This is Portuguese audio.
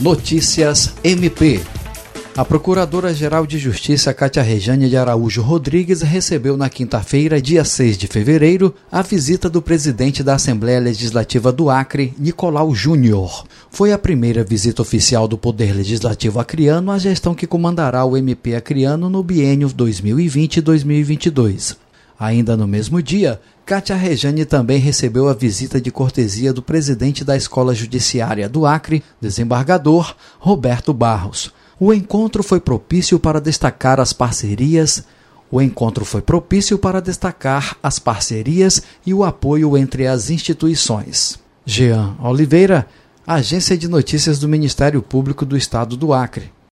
Notícias MP. A Procuradora-Geral de Justiça Cátia Rejane de Araújo Rodrigues recebeu na quinta-feira, dia 6 de fevereiro, a visita do presidente da Assembleia Legislativa do Acre, Nicolau Júnior. Foi a primeira visita oficial do Poder Legislativo acriano à gestão que comandará o MP acriano no biênio 2020-2022. Ainda no mesmo dia, Cátia Rejane também recebeu a visita de cortesia do presidente da Escola Judiciária do Acre, desembargador Roberto Barros. O encontro foi propício para destacar as parcerias. O encontro foi propício para destacar as parcerias e o apoio entre as instituições. Jean Oliveira, Agência de Notícias do Ministério Público do Estado do Acre.